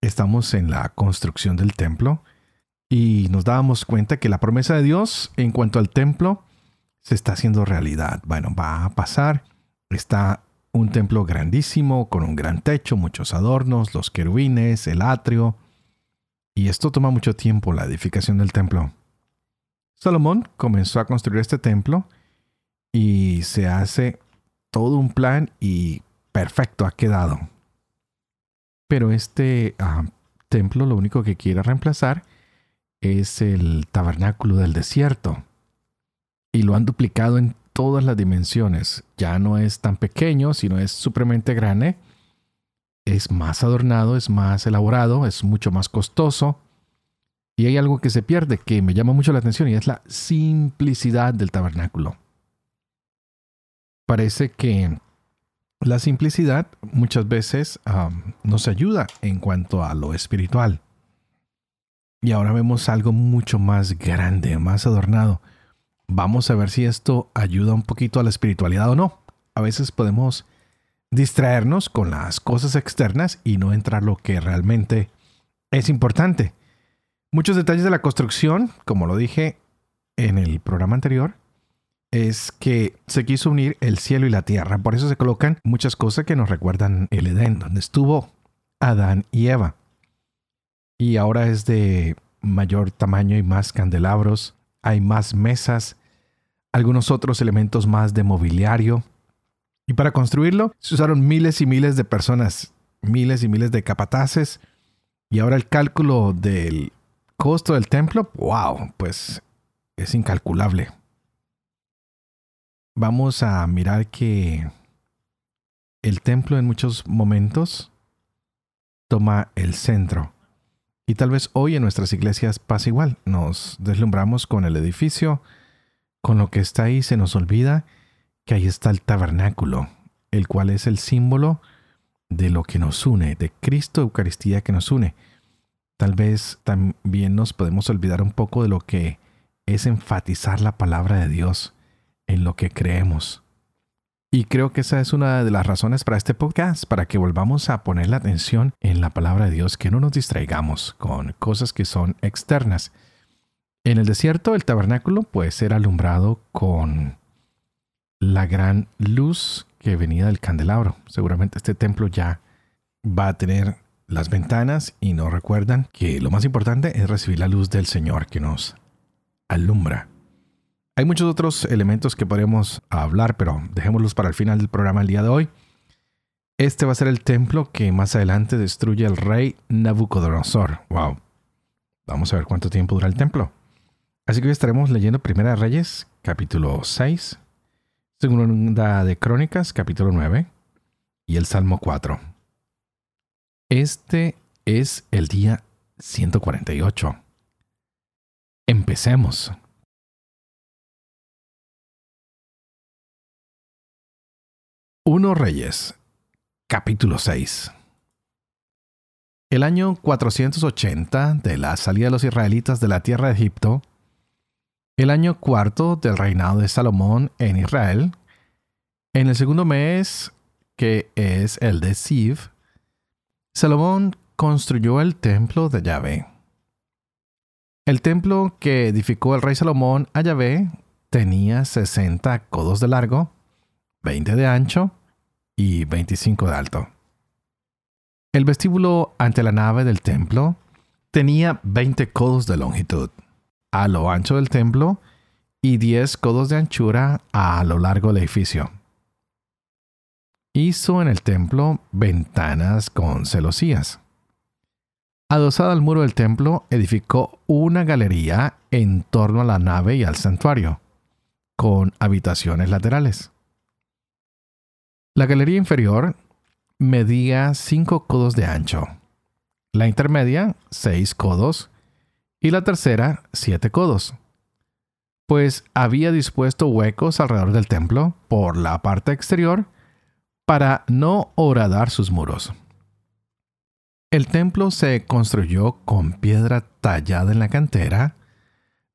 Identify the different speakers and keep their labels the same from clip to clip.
Speaker 1: Estamos en la construcción del templo y nos dábamos cuenta que la promesa de Dios en cuanto al templo se está haciendo realidad. Bueno, va a pasar. Está un templo grandísimo con un gran techo, muchos adornos, los querubines, el atrio. Y esto toma mucho tiempo, la edificación del templo. Salomón comenzó a construir este templo y se hace todo un plan y perfecto ha quedado. Pero este ah, templo lo único que quiere reemplazar es el tabernáculo del desierto. Y lo han duplicado en todas las dimensiones. Ya no es tan pequeño, sino es supremamente grande. Es más adornado, es más elaborado, es mucho más costoso. Y hay algo que se pierde que me llama mucho la atención y es la simplicidad del tabernáculo. Parece que la simplicidad muchas veces nos ayuda en cuanto a lo espiritual. Y ahora vemos algo mucho más grande, más adornado. Vamos a ver si esto ayuda un poquito a la espiritualidad o no. A veces podemos distraernos con las cosas externas y no entrar lo que realmente es importante. Muchos detalles de la construcción, como lo dije en el programa anterior, es que se quiso unir el cielo y la tierra. Por eso se colocan muchas cosas que nos recuerdan el Edén, donde estuvo Adán y Eva. Y ahora es de mayor tamaño y más candelabros, hay más mesas, algunos otros elementos más de mobiliario. Y para construirlo se usaron miles y miles de personas, miles y miles de capataces. Y ahora el cálculo del costo del templo, wow, pues es incalculable vamos a mirar que el templo en muchos momentos toma el centro. Y tal vez hoy en nuestras iglesias pasa igual. Nos deslumbramos con el edificio, con lo que está ahí, se nos olvida que ahí está el tabernáculo, el cual es el símbolo de lo que nos une, de Cristo Eucaristía que nos une. Tal vez también nos podemos olvidar un poco de lo que es enfatizar la palabra de Dios en lo que creemos. Y creo que esa es una de las razones para este podcast, para que volvamos a poner la atención en la palabra de Dios, que no nos distraigamos con cosas que son externas. En el desierto, el tabernáculo puede ser alumbrado con la gran luz que venía del candelabro. Seguramente este templo ya va a tener las ventanas y nos recuerdan que lo más importante es recibir la luz del Señor que nos alumbra. Hay muchos otros elementos que podemos hablar, pero dejémoslos para el final del programa el día de hoy. Este va a ser el templo que más adelante destruye el rey Nabucodonosor. Wow. Vamos a ver cuánto tiempo dura el templo. Así que hoy estaremos leyendo Primera de Reyes, capítulo 6, Segunda de Crónicas, capítulo 9, y el Salmo 4. Este es el día 148. Empecemos. 1 Reyes, capítulo 6. El año 480 de la salida de los israelitas de la tierra de Egipto, el año cuarto del reinado de Salomón en Israel, en el segundo mes, que es el de Siv, Salomón construyó el templo de Yahvé. El templo que edificó el rey Salomón a Yahvé tenía 60 codos de largo, 20 de ancho y 25 de alto. El vestíbulo ante la nave del templo tenía 20 codos de longitud a lo ancho del templo y 10 codos de anchura a lo largo del edificio. Hizo en el templo ventanas con celosías. Adosada al muro del templo, edificó una galería en torno a la nave y al santuario, con habitaciones laterales. La galería inferior medía 5 codos de ancho, la intermedia seis codos y la tercera siete codos. Pues había dispuesto huecos alrededor del templo por la parte exterior para no horadar sus muros. El templo se construyó con piedra tallada en la cantera,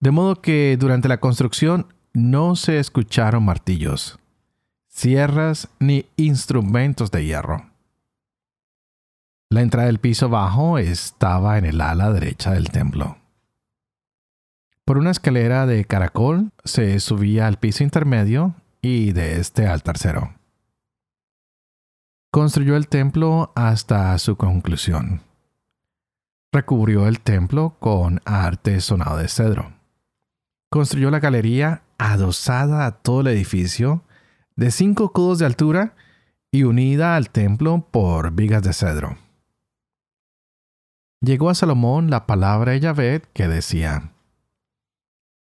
Speaker 1: de modo que durante la construcción no se escucharon martillos, sierras ni instrumentos de hierro. La entrada del piso bajo estaba en el ala derecha del templo. Por una escalera de caracol se subía al piso intermedio y de este al tercero. Construyó el templo hasta su conclusión. Recubrió el templo con arte sonado de cedro. Construyó la galería adosada a todo el edificio de cinco codos de altura y unida al templo por vigas de cedro. Llegó a Salomón la palabra de Yahvé que decía,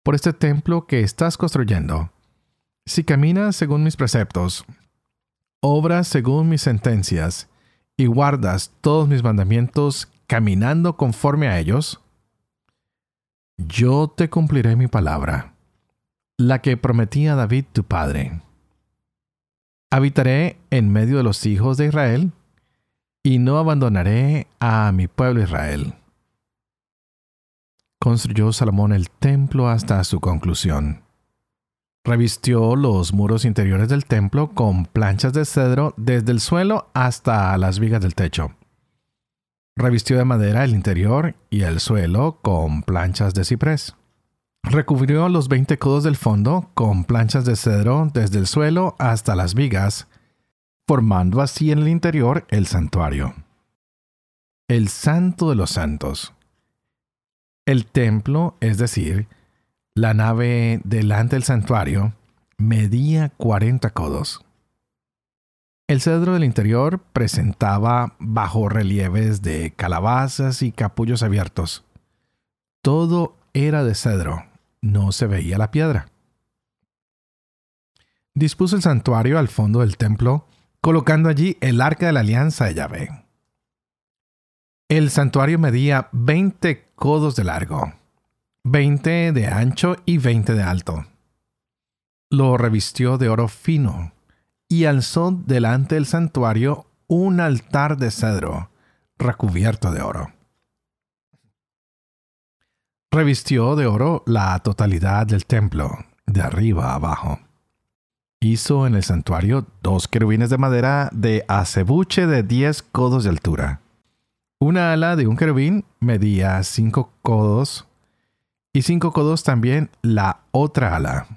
Speaker 1: Por este templo que estás construyendo, si caminas según mis preceptos, obras según mis sentencias, y guardas todos mis mandamientos caminando conforme a ellos, yo te cumpliré mi palabra, la que prometí a David tu padre. Habitaré en medio de los hijos de Israel, y no abandonaré a mi pueblo Israel. Construyó Salomón el templo hasta su conclusión. Revistió los muros interiores del templo con planchas de cedro desde el suelo hasta las vigas del techo. Revistió de madera el interior y el suelo con planchas de ciprés. Recubrió los veinte codos del fondo con planchas de cedro desde el suelo hasta las vigas, formando así en el interior el santuario. El santo de los santos. El templo, es decir, la nave delante del santuario, medía 40 codos. El cedro del interior presentaba bajo relieves de calabazas y capullos abiertos. Todo era de cedro, no se veía la piedra. Dispuso el santuario al fondo del templo, colocando allí el arca de la alianza de Yahvé. El santuario medía 20 codos de largo, 20 de ancho y 20 de alto. Lo revistió de oro fino y alzó delante del santuario un altar de cedro recubierto de oro. Revistió de oro la totalidad del templo, de arriba a abajo. Hizo en el santuario dos querubines de madera de acebuche de 10 codos de altura. Una ala de un querubín medía 5 codos y 5 codos también la otra ala.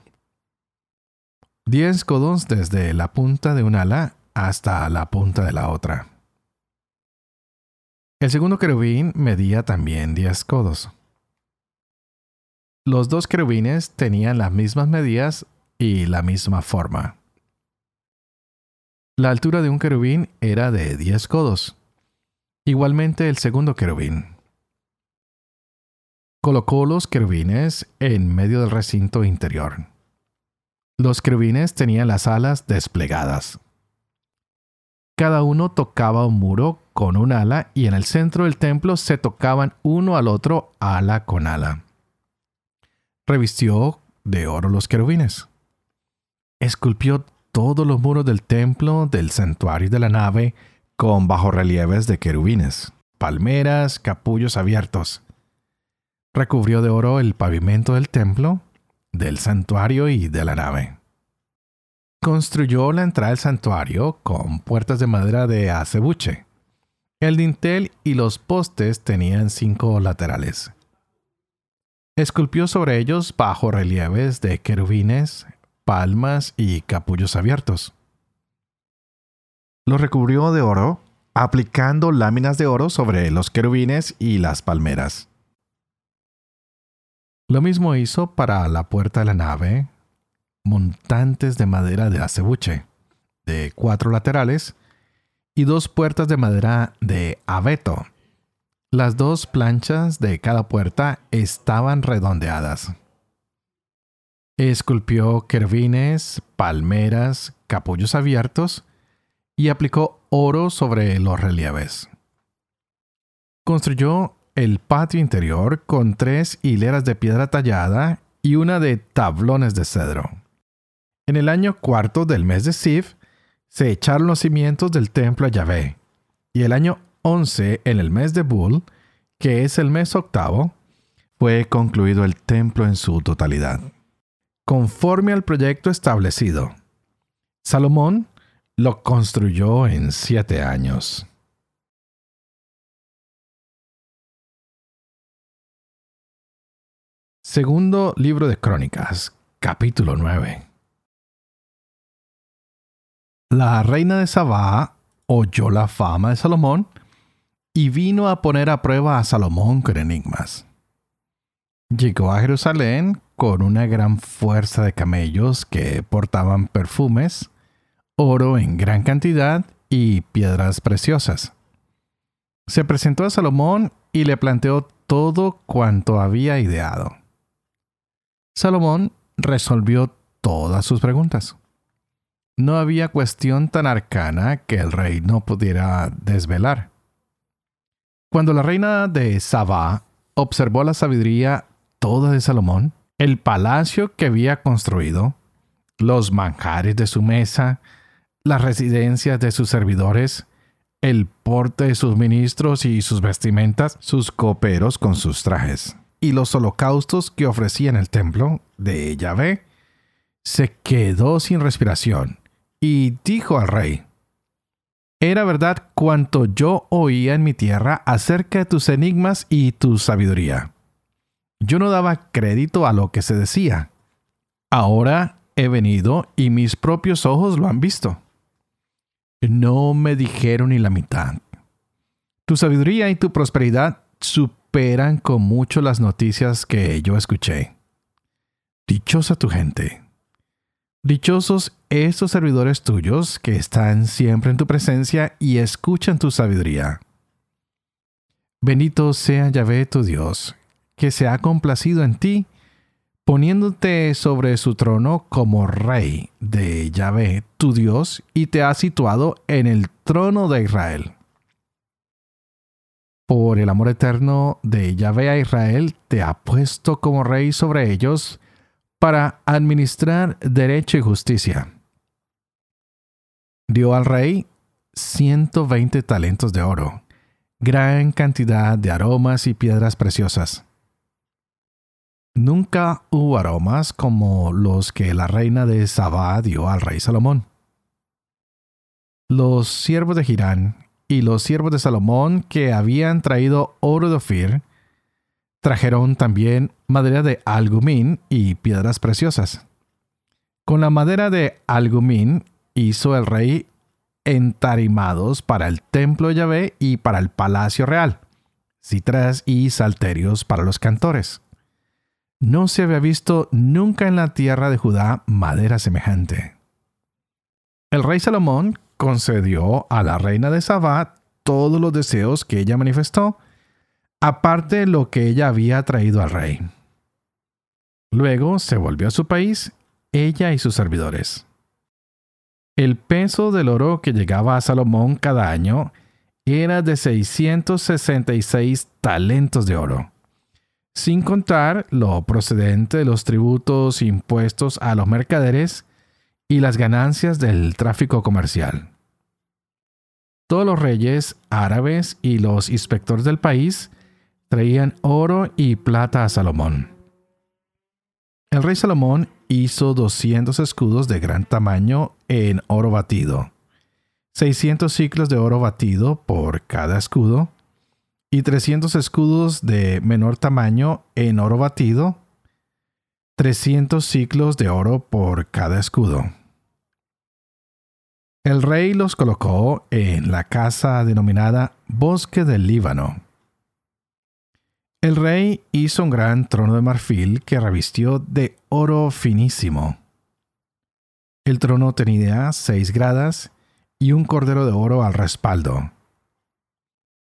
Speaker 1: 10 codos desde la punta de un ala hasta la punta de la otra. El segundo querubín medía también 10 codos. Los dos querubines tenían las mismas medidas y la misma forma. La altura de un querubín era de 10 codos. Igualmente el segundo querubín. Colocó los querubines en medio del recinto interior. Los querubines tenían las alas desplegadas. Cada uno tocaba un muro con un ala y en el centro del templo se tocaban uno al otro ala con ala. Revistió de oro los querubines. Esculpió todos los muros del templo, del santuario y de la nave con bajorrelieves de querubines, palmeras, capullos abiertos. Recubrió de oro el pavimento del templo del santuario y de la nave. Construyó la entrada del santuario con puertas de madera de acebuche. El dintel y los postes tenían cinco laterales. Esculpió sobre ellos bajo relieves de querubines, palmas y capullos abiertos. Los recubrió de oro, aplicando láminas de oro sobre los querubines y las palmeras. Lo mismo hizo para la puerta de la nave, montantes de madera de acebuche, de cuatro laterales, y dos puertas de madera de abeto. Las dos planchas de cada puerta estaban redondeadas. Esculpió querubines, palmeras, capullos abiertos y aplicó oro sobre los relieves. Construyó el patio interior con tres hileras de piedra tallada y una de tablones de cedro. En el año cuarto del mes de Sif, se echaron los cimientos del templo a Yahvé, y el año once, en el mes de Bul, que es el mes octavo, fue concluido el templo en su totalidad, conforme al proyecto establecido. Salomón lo construyó en siete años. Segundo libro de Crónicas, capítulo 9. La reina de Sabá oyó la fama de Salomón y vino a poner a prueba a Salomón con enigmas. Llegó a Jerusalén con una gran fuerza de camellos que portaban perfumes, oro en gran cantidad y piedras preciosas. Se presentó a Salomón y le planteó todo cuanto había ideado. Salomón resolvió todas sus preguntas. No había cuestión tan arcana que el rey no pudiera desvelar. Cuando la reina de Sabá observó la sabiduría toda de Salomón, el palacio que había construido, los manjares de su mesa, las residencias de sus servidores, el porte de sus ministros y sus vestimentas, sus coperos con sus trajes y los holocaustos que ofrecía en el templo de Yahvé, se quedó sin respiración y dijo al rey, Era verdad cuanto yo oía en mi tierra acerca de tus enigmas y tu sabiduría. Yo no daba crédito a lo que se decía. Ahora he venido y mis propios ojos lo han visto. No me dijeron ni la mitad. Tu sabiduría y tu prosperidad superan con mucho las noticias que yo escuché. Dichosa tu gente. Dichosos estos servidores tuyos que están siempre en tu presencia y escuchan tu sabiduría. Bendito sea Yahvé tu Dios, que se ha complacido en ti, poniéndote sobre su trono como rey de Yahvé tu Dios y te ha situado en el trono de Israel por el amor eterno de Yahvé a Israel, te ha puesto como rey sobre ellos para administrar derecho y justicia. Dio al rey 120 talentos de oro, gran cantidad de aromas y piedras preciosas. Nunca hubo aromas como los que la reina de Sabá dio al rey Salomón. Los siervos de Girán y los siervos de Salomón que habían traído oro de Ofir, trajeron también madera de algumín y piedras preciosas. Con la madera de algumín hizo el rey entarimados para el templo de Yahvé y para el palacio real, citras y salterios para los cantores. No se había visto nunca en la tierra de Judá madera semejante. El rey Salomón concedió a la reina de Sabá todos los deseos que ella manifestó, aparte de lo que ella había traído al rey. Luego se volvió a su país, ella y sus servidores. El peso del oro que llegaba a Salomón cada año era de 666 talentos de oro, sin contar lo procedente de los tributos impuestos a los mercaderes y las ganancias del tráfico comercial. Todos los reyes árabes y los inspectores del país traían oro y plata a Salomón. El rey Salomón hizo 200 escudos de gran tamaño en oro batido, 600 ciclos de oro batido por cada escudo, y 300 escudos de menor tamaño en oro batido, 300 ciclos de oro por cada escudo. El rey los colocó en la casa denominada Bosque del Líbano. El rey hizo un gran trono de marfil que revistió de oro finísimo. El trono tenía seis gradas y un cordero de oro al respaldo,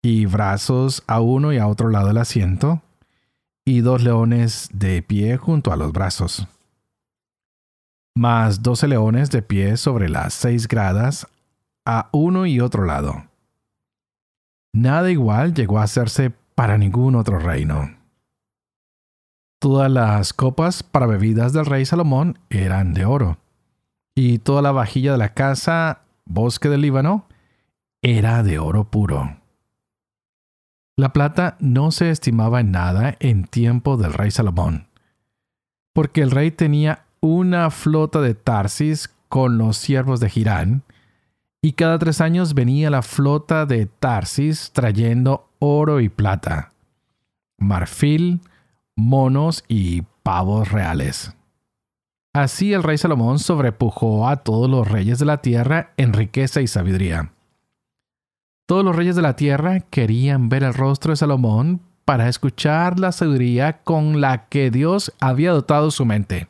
Speaker 1: y brazos a uno y a otro lado del asiento, y dos leones de pie junto a los brazos más doce leones de pie sobre las seis gradas a uno y otro lado. Nada igual llegó a hacerse para ningún otro reino. Todas las copas para bebidas del rey Salomón eran de oro, y toda la vajilla de la casa Bosque del Líbano era de oro puro. La plata no se estimaba en nada en tiempo del rey Salomón, porque el rey tenía una flota de Tarsis con los siervos de Girán, y cada tres años venía la flota de Tarsis trayendo oro y plata, marfil, monos y pavos reales. Así el rey Salomón sobrepujó a todos los reyes de la tierra en riqueza y sabiduría. Todos los reyes de la tierra querían ver el rostro de Salomón para escuchar la sabiduría con la que Dios había dotado su mente.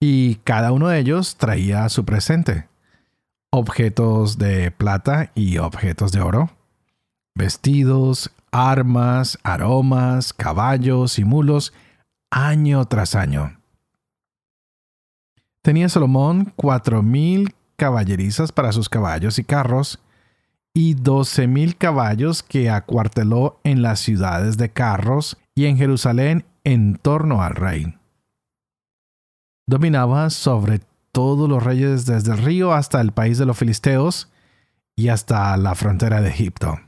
Speaker 1: Y cada uno de ellos traía su presente. Objetos de plata y objetos de oro. Vestidos, armas, aromas, caballos y mulos, año tras año. Tenía Salomón cuatro mil caballerizas para sus caballos y carros, y doce mil caballos que acuarteló en las ciudades de carros y en Jerusalén en torno al rey. Dominaba sobre todos los reyes desde el río hasta el país de los filisteos y hasta la frontera de Egipto.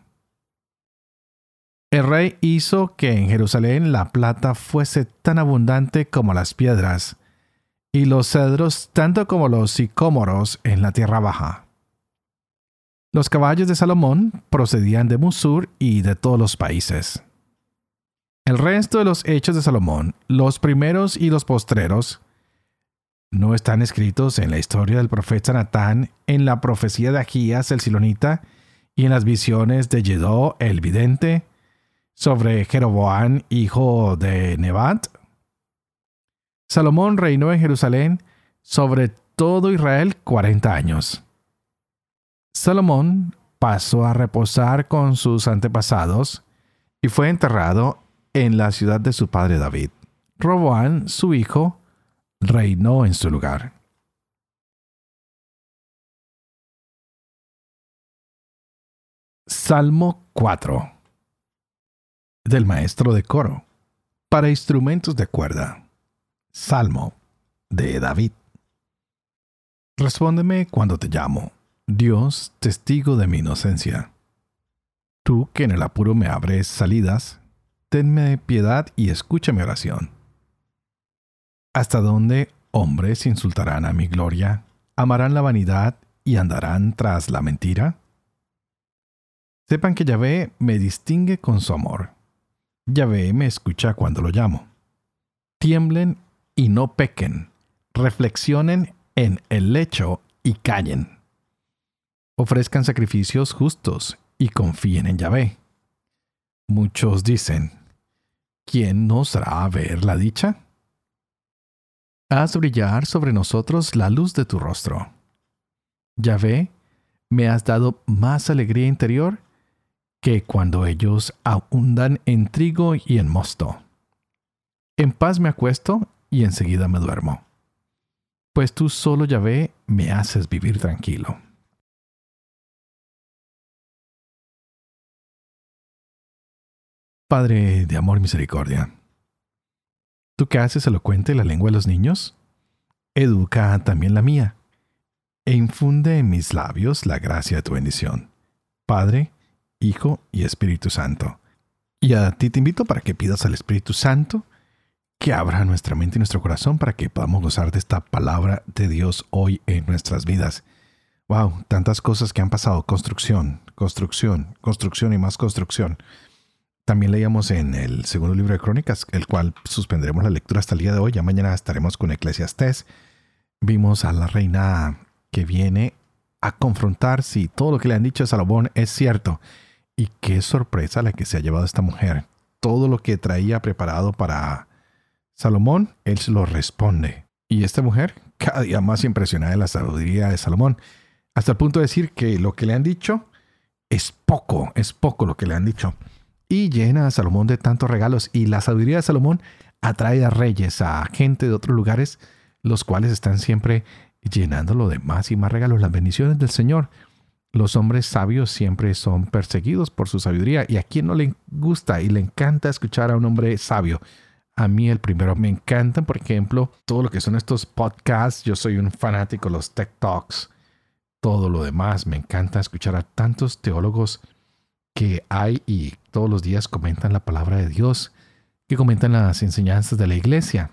Speaker 1: El rey hizo que en Jerusalén la plata fuese tan abundante como las piedras, y los cedros tanto como los sicómoros en la tierra baja. Los caballos de Salomón procedían de Musur y de todos los países. El resto de los hechos de Salomón, los primeros y los postreros, no están escritos en la historia del profeta Natán, en la profecía de Agías el Silonita y en las visiones de Jedó el vidente sobre Jeroboán hijo de Nebat. Salomón reinó en Jerusalén sobre todo Israel cuarenta años. Salomón pasó a reposar con sus antepasados y fue enterrado en la ciudad de su padre David. Roboán, su hijo, reinó en su lugar. Salmo 4 del maestro de coro para instrumentos de cuerda. Salmo de David. Respóndeme cuando te llamo Dios, testigo de mi inocencia. Tú que en el apuro me abres salidas, tenme piedad y escucha mi oración. ¿Hasta dónde hombres insultarán a mi gloria, amarán la vanidad y andarán tras la mentira? Sepan que Yahvé me distingue con su amor. Yahvé me escucha cuando lo llamo. Tiemblen y no pequen, reflexionen en el lecho y callen ofrezcan sacrificios justos y confíen en Yahvé. Muchos dicen, ¿quién nos hará ver la dicha? Haz brillar sobre nosotros la luz de tu rostro. Yahvé, me has dado más alegría interior que cuando ellos abundan en trigo y en mosto. En paz me acuesto y enseguida me duermo. Pues tú solo, Yahvé, me haces vivir tranquilo. Padre de amor y misericordia, tú que haces elocuente la lengua de los niños, educa también la mía, e infunde en mis labios la gracia de tu bendición. Padre, Hijo y Espíritu Santo. Y a ti te invito para que pidas al Espíritu Santo que abra nuestra mente y nuestro corazón para que podamos gozar de esta palabra de Dios hoy en nuestras vidas. Wow, tantas cosas que han pasado. Construcción, construcción, construcción y más construcción. También leíamos en el segundo libro de Crónicas, el cual suspenderemos la lectura hasta el día de hoy. Ya mañana estaremos con Eclesiastés. Vimos a la reina que viene a confrontar si todo lo que le han dicho a Salomón es cierto. Y qué sorpresa la que se ha llevado esta mujer. Todo lo que traía preparado para Salomón, él se lo responde. Y esta mujer, cada día más impresionada de la sabiduría de Salomón, hasta el punto de decir que lo que le han dicho es poco, es poco lo que le han dicho y llena a Salomón de tantos regalos. Y la sabiduría de Salomón atrae a reyes, a gente de otros lugares, los cuales están siempre llenándolo de más y más regalos. Las bendiciones del Señor Los hombres sabios siempre son perseguidos por su sabiduría. ¿Y a quién no le gusta y le encanta escuchar a un hombre sabio? A mí el primero me encantan, por ejemplo, todo lo que son estos podcasts. Yo soy un fanático de los Tech Talks. Todo lo demás, me encanta escuchar a tantos teólogos que hay y todos los días comentan la palabra de Dios, que comentan las enseñanzas de la iglesia.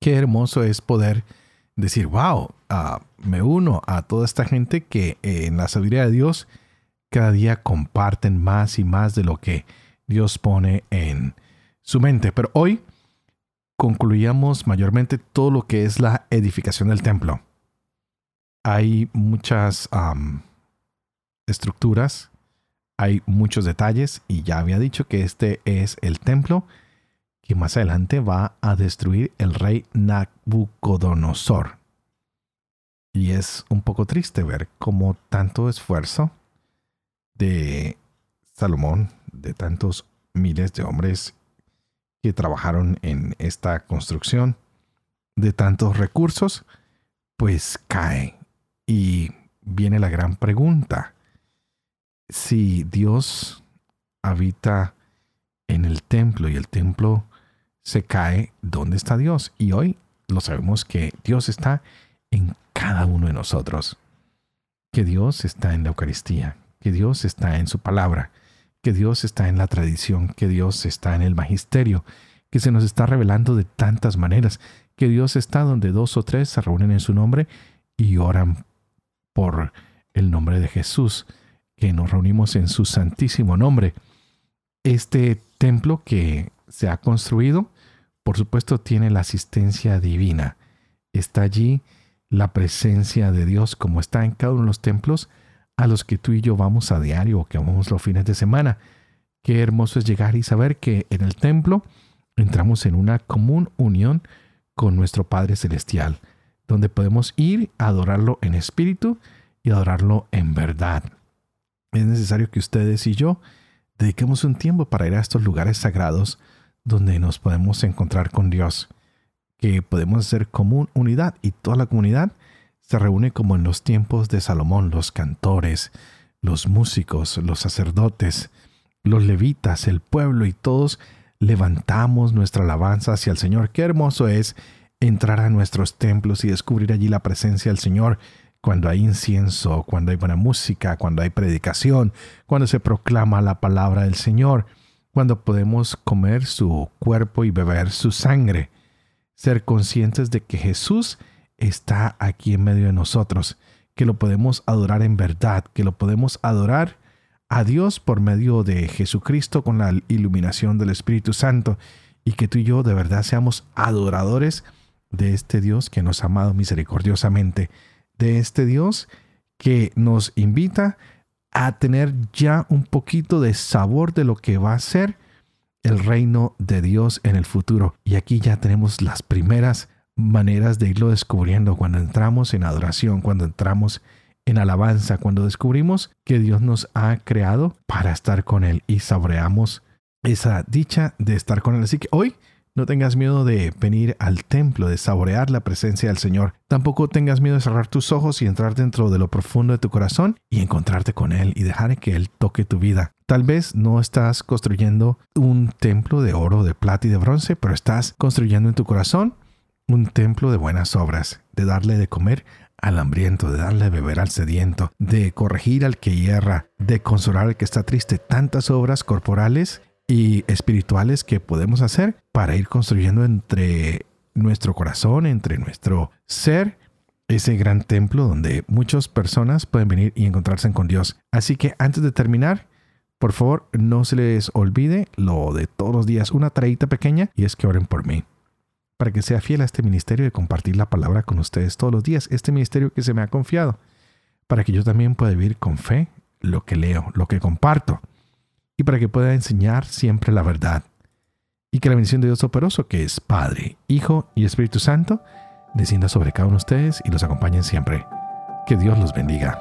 Speaker 1: Qué hermoso es poder decir, wow, me uno a toda esta gente que en la sabiduría de Dios cada día comparten más y más de lo que Dios pone en su mente. Pero hoy concluíamos mayormente todo lo que es la edificación del templo. Hay muchas estructuras, hay muchos detalles y ya había dicho que este es el templo que más adelante va a destruir el rey Nabucodonosor. Y es un poco triste ver cómo tanto esfuerzo de Salomón, de tantos miles de hombres que trabajaron en esta construcción, de tantos recursos, pues cae. Y viene la gran pregunta. Si Dios habita en el templo y el templo se cae, ¿dónde está Dios? Y hoy lo sabemos que Dios está en cada uno de nosotros, que Dios está en la Eucaristía, que Dios está en su palabra, que Dios está en la tradición, que Dios está en el magisterio, que se nos está revelando de tantas maneras, que Dios está donde dos o tres se reúnen en su nombre y oran por el nombre de Jesús, que nos reunimos en su santísimo nombre. Este templo que se ha construido por supuesto tiene la asistencia divina. Está allí la presencia de Dios como está en cada uno de los templos a los que tú y yo vamos a diario o que vamos los fines de semana. Qué hermoso es llegar y saber que en el templo entramos en una común unión con nuestro Padre Celestial, donde podemos ir a adorarlo en espíritu y adorarlo en verdad. Es necesario que ustedes y yo dediquemos un tiempo para ir a estos lugares sagrados donde nos podemos encontrar con Dios, que podemos ser común unidad y toda la comunidad se reúne como en los tiempos de Salomón, los cantores, los músicos, los sacerdotes, los levitas, el pueblo y todos levantamos nuestra alabanza hacia el Señor. Qué hermoso es entrar a nuestros templos y descubrir allí la presencia del Señor cuando hay incienso, cuando hay buena música, cuando hay predicación, cuando se proclama la palabra del Señor cuando podemos comer su cuerpo y beber su sangre. Ser conscientes de que Jesús está aquí en medio de nosotros, que lo podemos adorar en verdad, que lo podemos adorar a Dios por medio de Jesucristo con la iluminación del Espíritu Santo y que tú y yo de verdad seamos adoradores de este Dios que nos ha amado misericordiosamente, de este Dios que nos invita a tener ya un poquito de sabor de lo que va a ser el reino de Dios en el futuro. Y aquí ya tenemos las primeras maneras de irlo descubriendo cuando entramos en adoración, cuando entramos en alabanza, cuando descubrimos que Dios nos ha creado para estar con Él y saboreamos esa dicha de estar con Él. Así que hoy no tengas miedo de venir al templo, de saborear la presencia del Señor. Tampoco tengas miedo de cerrar tus ojos y entrar dentro de lo profundo de tu corazón y encontrarte con Él y dejar que Él toque tu vida. Tal vez no estás construyendo un templo de oro, de plata y de bronce, pero estás construyendo en tu corazón un templo de buenas obras, de darle de comer al hambriento, de darle de beber al sediento, de corregir al que hierra, de consolar al que está triste. Tantas obras corporales y espirituales que podemos hacer para ir construyendo entre nuestro corazón, entre nuestro ser, ese gran templo donde muchas personas pueden venir y encontrarse con Dios. Así que antes de terminar, por favor, no se les olvide lo de todos los días, una tareita pequeña y es que oren por mí. Para que sea fiel a este ministerio de compartir la palabra con ustedes todos los días, este ministerio que se me ha confiado, para que yo también pueda vivir con fe lo que leo, lo que comparto y para que pueda enseñar siempre la verdad. Y que la bendición de Dios operoso, que es Padre, Hijo y Espíritu Santo, descienda sobre cada uno de ustedes y los acompañen siempre. Que Dios los bendiga.